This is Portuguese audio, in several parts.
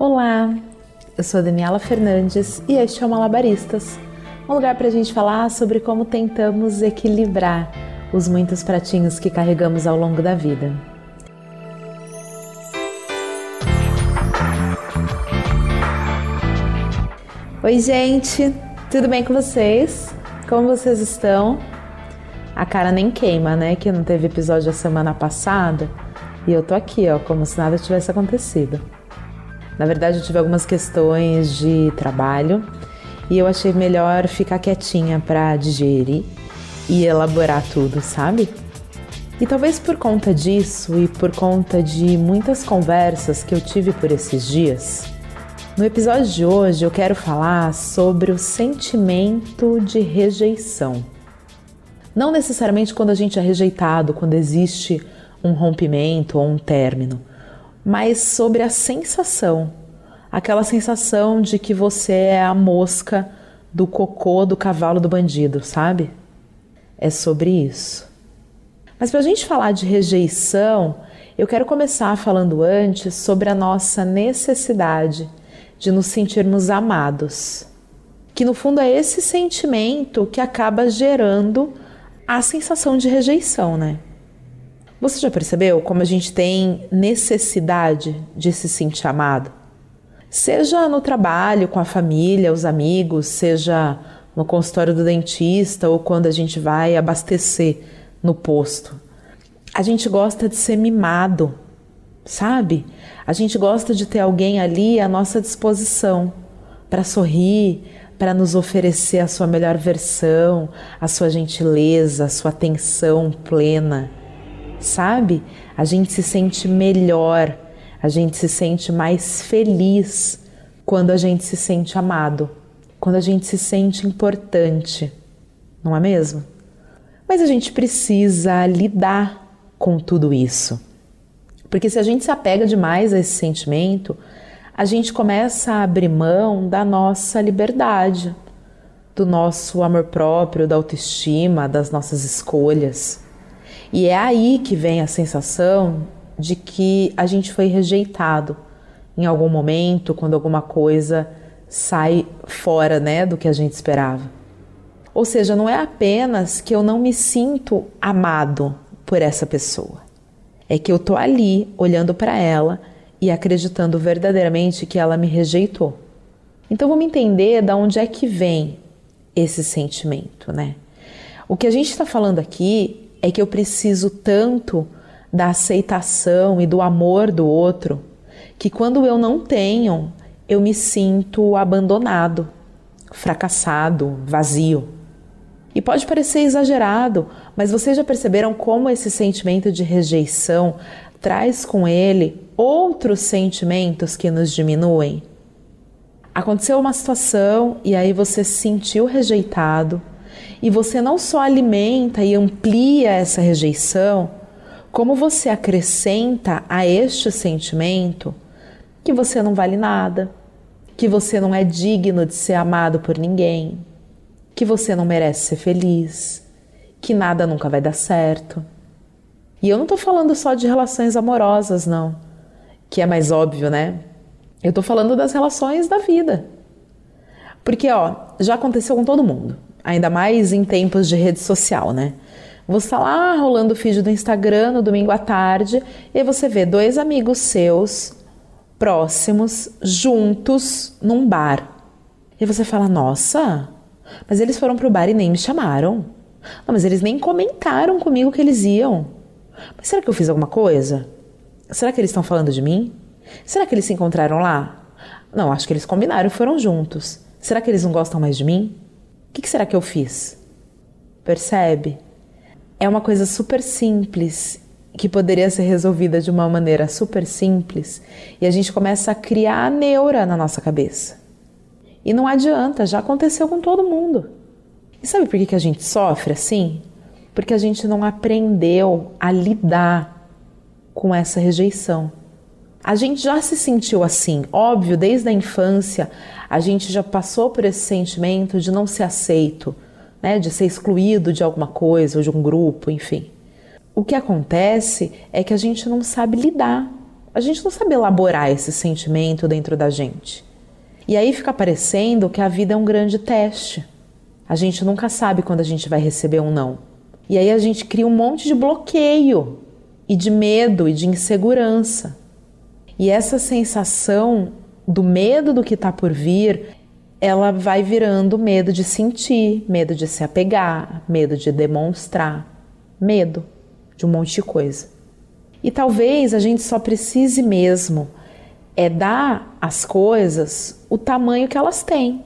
Olá, eu sou Daniela Fernandes e este é o Malabaristas, um lugar para a gente falar sobre como tentamos equilibrar os muitos pratinhos que carregamos ao longo da vida. Oi, gente, tudo bem com vocês? Como vocês estão? A cara nem queima, né? Que não teve episódio a semana passada e eu tô aqui, ó, como se nada tivesse acontecido. Na verdade, eu tive algumas questões de trabalho e eu achei melhor ficar quietinha para digerir e elaborar tudo, sabe? E talvez por conta disso e por conta de muitas conversas que eu tive por esses dias, no episódio de hoje eu quero falar sobre o sentimento de rejeição. Não necessariamente quando a gente é rejeitado, quando existe um rompimento ou um término, mas sobre a sensação, aquela sensação de que você é a mosca do cocô do cavalo do bandido, sabe? É sobre isso. Mas para a gente falar de rejeição, eu quero começar falando antes sobre a nossa necessidade de nos sentirmos amados. Que no fundo é esse sentimento que acaba gerando a sensação de rejeição, né? Você já percebeu como a gente tem necessidade de se sentir amado? Seja no trabalho, com a família, os amigos, seja no consultório do dentista ou quando a gente vai abastecer no posto. A gente gosta de ser mimado, sabe? A gente gosta de ter alguém ali à nossa disposição para sorrir, para nos oferecer a sua melhor versão, a sua gentileza, a sua atenção plena sabe? A gente se sente melhor, a gente se sente mais feliz quando a gente se sente amado, quando a gente se sente importante, não é mesmo? Mas a gente precisa lidar com tudo isso. Porque se a gente se apega demais a esse sentimento, a gente começa a abrir mão da nossa liberdade, do nosso amor próprio, da autoestima, das nossas escolhas. E é aí que vem a sensação de que a gente foi rejeitado em algum momento, quando alguma coisa sai fora né, do que a gente esperava. Ou seja, não é apenas que eu não me sinto amado por essa pessoa, é que eu tô ali olhando para ela e acreditando verdadeiramente que ela me rejeitou. Então vamos entender da onde é que vem esse sentimento, né? O que a gente está falando aqui é que eu preciso tanto da aceitação e do amor do outro que quando eu não tenho, eu me sinto abandonado, fracassado, vazio. E pode parecer exagerado, mas vocês já perceberam como esse sentimento de rejeição traz com ele outros sentimentos que nos diminuem? Aconteceu uma situação e aí você se sentiu rejeitado e você não só alimenta e amplia essa rejeição, como você acrescenta a este sentimento que você não vale nada, que você não é digno de ser amado por ninguém, que você não merece ser feliz, que nada nunca vai dar certo. E eu não estou falando só de relações amorosas, não, que é mais óbvio, né? Eu estou falando das relações da vida. Porque, ó, já aconteceu com todo mundo ainda mais em tempos de rede social, né? Você está lá rolando o feed do Instagram no domingo à tarde e você vê dois amigos seus próximos juntos num bar. E você fala: Nossa, mas eles foram pro bar e nem me chamaram. Não, mas eles nem comentaram comigo que eles iam. Mas será que eu fiz alguma coisa? Será que eles estão falando de mim? Será que eles se encontraram lá? Não, acho que eles combinaram e foram juntos. Será que eles não gostam mais de mim? O que, que será que eu fiz? Percebe? É uma coisa super simples que poderia ser resolvida de uma maneira super simples e a gente começa a criar a neura na nossa cabeça. E não adianta, já aconteceu com todo mundo. E sabe por que, que a gente sofre assim? Porque a gente não aprendeu a lidar com essa rejeição. A gente já se sentiu assim, óbvio, desde a infância, a gente já passou por esse sentimento de não ser aceito, né, de ser excluído de alguma coisa ou de um grupo, enfim. O que acontece é que a gente não sabe lidar, A gente não sabe elaborar esse sentimento dentro da gente. E aí fica parecendo que a vida é um grande teste. A gente nunca sabe quando a gente vai receber um não. E aí a gente cria um monte de bloqueio e de medo e de insegurança. E essa sensação do medo do que está por vir, ela vai virando medo de sentir, medo de se apegar, medo de demonstrar, medo de um monte de coisa. E talvez a gente só precise mesmo é dar às coisas o tamanho que elas têm.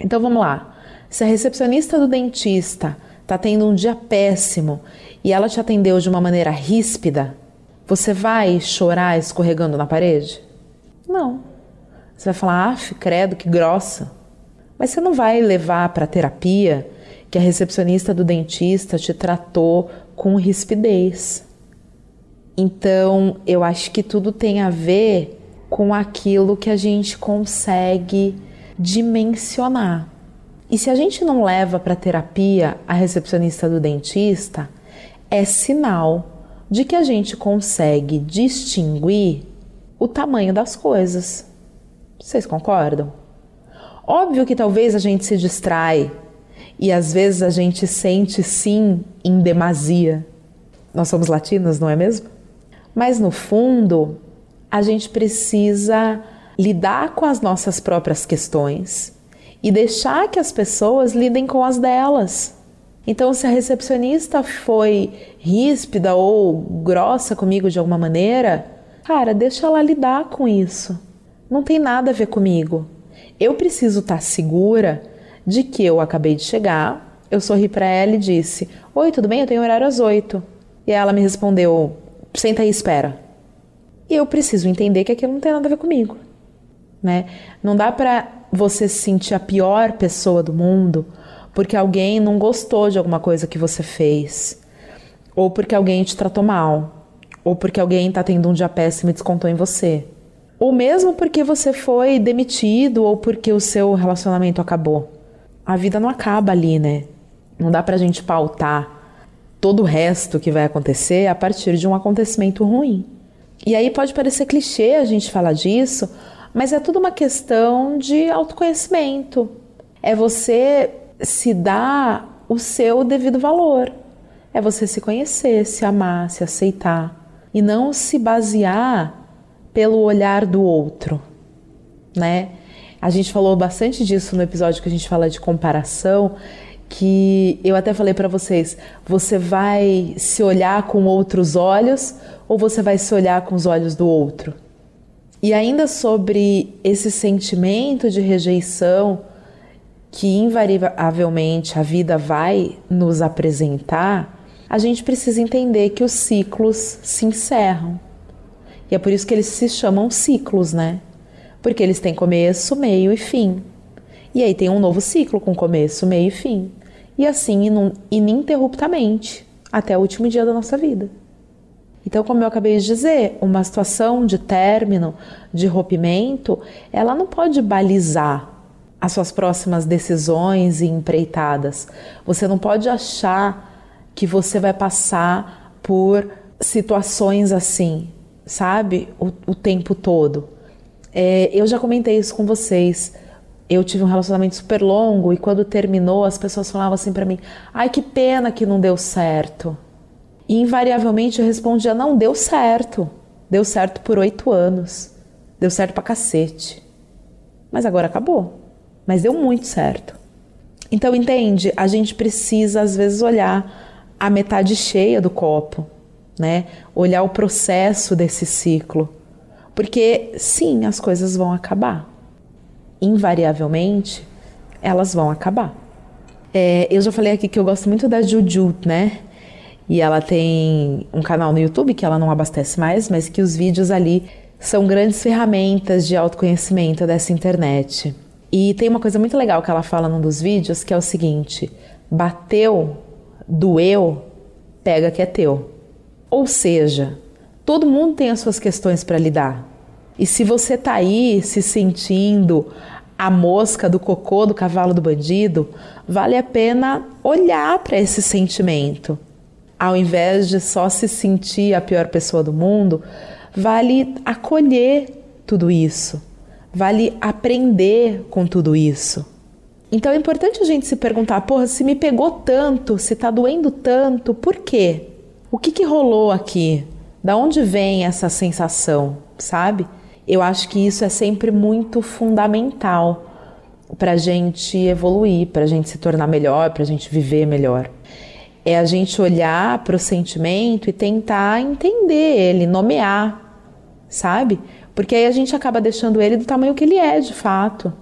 Então vamos lá. Se a recepcionista do dentista está tendo um dia péssimo e ela te atendeu de uma maneira ríspida, você vai chorar escorregando na parede? Não. Você vai falar, ah, credo, que grossa. Mas você não vai levar para terapia que a recepcionista do dentista te tratou com rispidez. Então, eu acho que tudo tem a ver com aquilo que a gente consegue dimensionar. E se a gente não leva para terapia a recepcionista do dentista, é sinal de que a gente consegue distinguir o tamanho das coisas. Vocês concordam? Óbvio que talvez a gente se distrai e às vezes a gente sente sim em demasia. Nós somos latinos, não é mesmo? Mas no fundo, a gente precisa lidar com as nossas próprias questões e deixar que as pessoas lidem com as delas. Então, se a recepcionista foi ríspida ou grossa comigo de alguma maneira, cara, deixa ela lidar com isso. Não tem nada a ver comigo. Eu preciso estar segura de que eu acabei de chegar. Eu sorri para ela e disse: Oi, tudo bem? Eu tenho horário às oito. E ela me respondeu: senta aí espera. E eu preciso entender que aquilo não tem nada a ver comigo. Né? Não dá para você se sentir a pior pessoa do mundo porque alguém não gostou de alguma coisa que você fez, ou porque alguém te tratou mal, ou porque alguém está tendo um dia péssimo e descontou em você, ou mesmo porque você foi demitido ou porque o seu relacionamento acabou. A vida não acaba ali, né? Não dá pra gente pautar todo o resto que vai acontecer a partir de um acontecimento ruim. E aí pode parecer clichê a gente falar disso, mas é tudo uma questão de autoconhecimento. É você se dar o seu devido valor. É você se conhecer, se amar, se aceitar e não se basear pelo olhar do outro, né? A gente falou bastante disso no episódio que a gente fala de comparação que eu até falei para vocês, você vai se olhar com outros olhos ou você vai se olhar com os olhos do outro? E ainda sobre esse sentimento de rejeição que invariavelmente a vida vai nos apresentar, a gente precisa entender que os ciclos se encerram. E é por isso que eles se chamam ciclos, né? Porque eles têm começo, meio e fim. E aí tem um novo ciclo com começo, meio e fim e assim ininterruptamente até o último dia da nossa vida. Então, como eu acabei de dizer, uma situação de término, de rompimento, ela não pode balizar as suas próximas decisões e empreitadas. Você não pode achar que você vai passar por situações assim, sabe? O, o tempo todo. É, eu já comentei isso com vocês eu tive um relacionamento super longo e quando terminou as pessoas falavam assim para mim: "Ai, que pena que não deu certo". E invariavelmente eu respondia: "Não deu certo. Deu certo por oito anos. Deu certo pra cacete. Mas agora acabou. Mas deu muito certo". Então entende? A gente precisa às vezes olhar a metade cheia do copo, né? Olhar o processo desse ciclo. Porque sim, as coisas vão acabar invariavelmente, elas vão acabar. É, eu já falei aqui que eu gosto muito da Juju, né? E ela tem um canal no YouTube que ela não abastece mais, mas que os vídeos ali são grandes ferramentas de autoconhecimento dessa internet. E tem uma coisa muito legal que ela fala num dos vídeos, que é o seguinte: bateu, doeu, pega que é teu. Ou seja, todo mundo tem as suas questões para lidar. E se você tá aí se sentindo a mosca do cocô do cavalo do bandido, vale a pena olhar para esse sentimento. Ao invés de só se sentir a pior pessoa do mundo, vale acolher tudo isso, vale aprender com tudo isso. Então é importante a gente se perguntar: porra, se me pegou tanto, se tá doendo tanto, por quê? O que, que rolou aqui? Da onde vem essa sensação, sabe? Eu acho que isso é sempre muito fundamental para a gente evoluir, para a gente se tornar melhor, para a gente viver melhor. É a gente olhar para o sentimento e tentar entender ele, nomear, sabe? Porque aí a gente acaba deixando ele do tamanho que ele é de fato.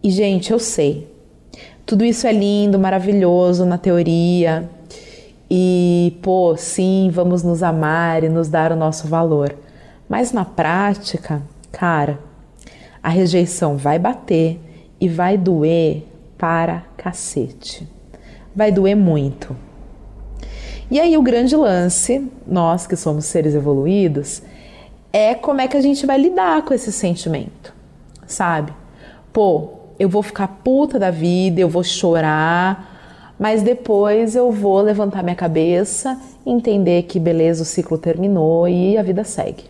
E, gente, eu sei, tudo isso é lindo, maravilhoso na teoria. E, pô, sim, vamos nos amar e nos dar o nosso valor. Mas na prática, cara, a rejeição vai bater e vai doer para cacete. Vai doer muito. E aí o grande lance, nós que somos seres evoluídos, é como é que a gente vai lidar com esse sentimento, sabe? Pô, eu vou ficar puta da vida, eu vou chorar, mas depois eu vou levantar minha cabeça, entender que beleza, o ciclo terminou e a vida segue.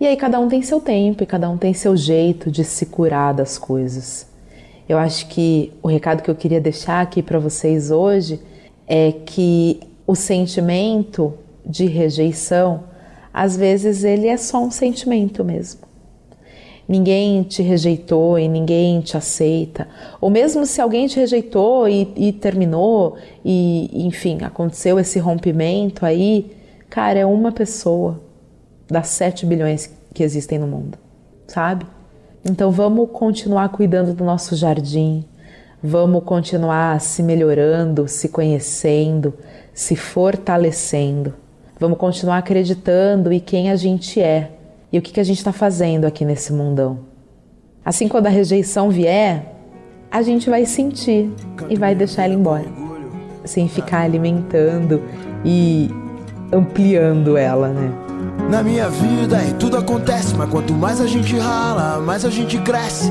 E aí cada um tem seu tempo e cada um tem seu jeito de se curar das coisas. Eu acho que o recado que eu queria deixar aqui para vocês hoje é que o sentimento de rejeição, às vezes ele é só um sentimento mesmo. Ninguém te rejeitou e ninguém te aceita. Ou mesmo se alguém te rejeitou e, e terminou, e enfim, aconteceu esse rompimento aí, cara, é uma pessoa das 7 bilhões que existem no mundo, sabe? Então vamos continuar cuidando do nosso jardim, vamos continuar se melhorando, se conhecendo, se fortalecendo. Vamos continuar acreditando em quem a gente é e o que, que a gente está fazendo aqui nesse mundão. Assim, quando a rejeição vier, a gente vai sentir e vai deixar ela embora, sem ficar alimentando e ampliando ela, né? Na minha vida e tudo acontece, mas quanto mais a gente rala, mais a gente cresce.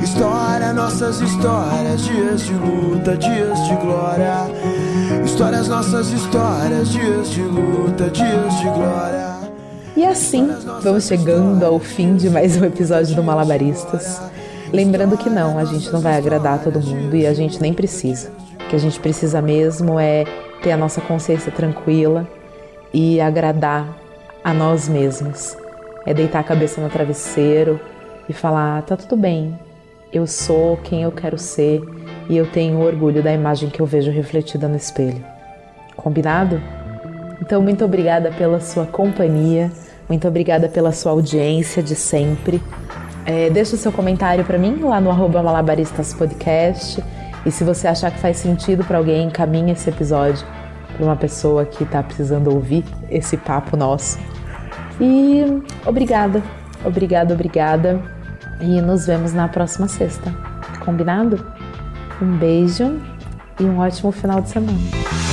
História, nossas histórias, dias de luta, dias de glória. Histórias, nossas histórias, dias de luta, dias de glória. E assim, vamos chegando ao fim de mais um episódio do Malabaristas. Lembrando que não, a gente não vai agradar todo mundo e a gente nem precisa. O que a gente precisa mesmo é ter a nossa consciência tranquila e agradar a nós mesmos. É deitar a cabeça no travesseiro e falar: tá tudo bem, eu sou quem eu quero ser e eu tenho orgulho da imagem que eu vejo refletida no espelho. Combinado? Então, muito obrigada pela sua companhia, muito obrigada pela sua audiência de sempre. É, deixa o seu comentário para mim lá no arroba malabaristaspodcast e se você achar que faz sentido para alguém, encaminhe esse episódio para uma pessoa que está precisando ouvir esse papo nosso. E obrigada, obrigada, obrigada. E nos vemos na próxima sexta. Combinado? Um beijo e um ótimo final de semana.